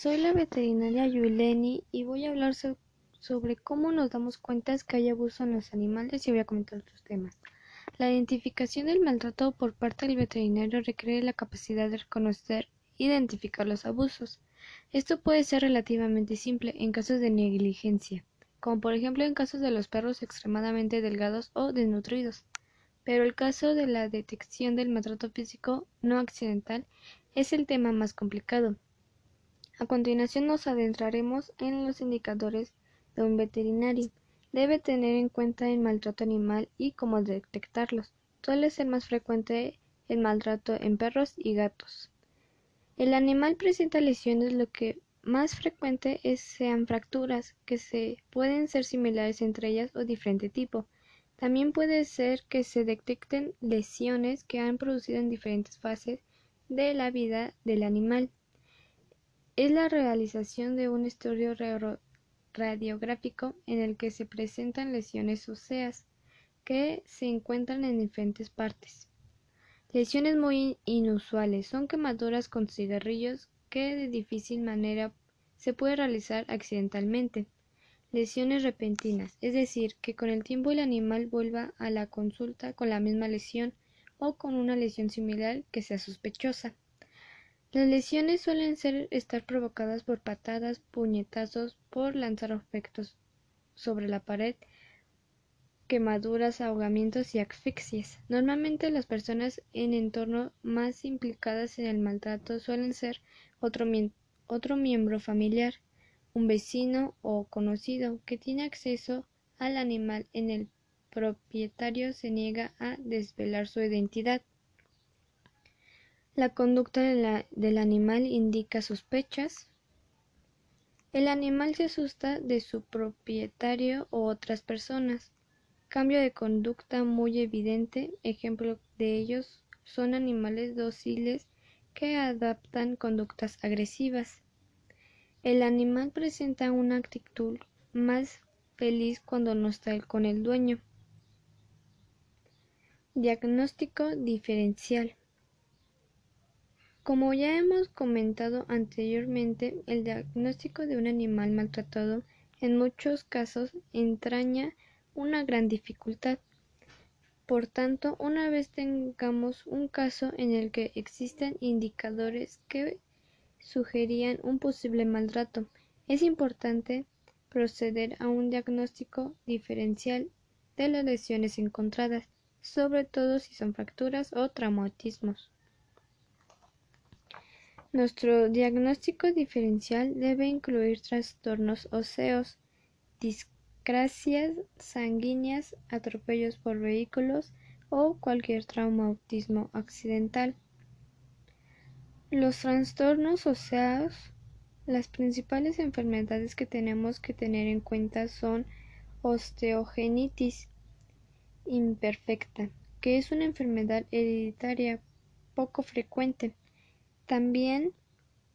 soy la veterinaria Yuleni y voy a hablar sobre cómo nos damos cuenta que hay abuso en los animales y voy a comentar otros temas. La identificación del maltrato por parte del veterinario requiere la capacidad de reconocer e identificar los abusos. Esto puede ser relativamente simple en casos de negligencia, como por ejemplo en casos de los perros extremadamente delgados o desnutridos. Pero el caso de la detección del maltrato físico no accidental es el tema más complicado. A continuación nos adentraremos en los indicadores de un veterinario. Debe tener en cuenta el maltrato animal y cómo detectarlos. Suele ser más frecuente el maltrato en perros y gatos. El animal presenta lesiones lo que más frecuente es sean fracturas, que se pueden ser similares entre ellas o diferente tipo. También puede ser que se detecten lesiones que han producido en diferentes fases de la vida del animal es la realización de un estudio radiográfico en el que se presentan lesiones óseas que se encuentran en diferentes partes. Lesiones muy inusuales son quemaduras con cigarrillos que de difícil manera se puede realizar accidentalmente. Lesiones repentinas, es decir, que con el tiempo el animal vuelva a la consulta con la misma lesión o con una lesión similar que sea sospechosa. Las lesiones suelen ser estar provocadas por patadas, puñetazos, por lanzar objetos sobre la pared, quemaduras, ahogamientos y asfixias. Normalmente las personas en entorno más implicadas en el maltrato suelen ser otro, otro miembro familiar, un vecino o conocido que tiene acceso al animal en el propietario se niega a desvelar su identidad. La conducta del animal indica sospechas. El animal se asusta de su propietario o otras personas. Cambio de conducta muy evidente. Ejemplo de ellos son animales dóciles que adaptan conductas agresivas. El animal presenta una actitud más feliz cuando no está con el dueño. Diagnóstico diferencial. Como ya hemos comentado anteriormente, el diagnóstico de un animal maltratado en muchos casos entraña una gran dificultad. Por tanto, una vez tengamos un caso en el que existen indicadores que sugerían un posible maltrato, es importante proceder a un diagnóstico diferencial de las lesiones encontradas, sobre todo si son fracturas o traumatismos. Nuestro diagnóstico diferencial debe incluir trastornos óseos, discrasias sanguíneas, atropellos por vehículos o cualquier traumatismo accidental. Los trastornos óseos, las principales enfermedades que tenemos que tener en cuenta son osteogenitis imperfecta, que es una enfermedad hereditaria poco frecuente también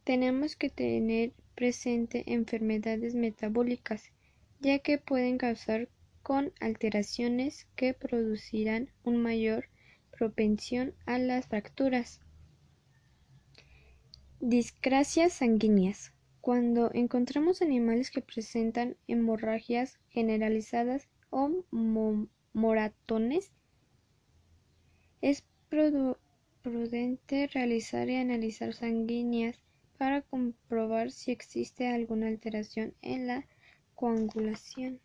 tenemos que tener presente enfermedades metabólicas, ya que pueden causar con alteraciones que producirán una mayor propensión a las fracturas. Discrasias sanguíneas. Cuando encontramos animales que presentan hemorragias generalizadas o moratones, es prudente realizar y analizar sanguíneas para comprobar si existe alguna alteración en la coagulación.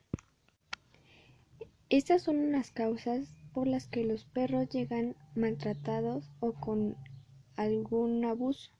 Estas son las causas por las que los perros llegan maltratados o con algún abuso.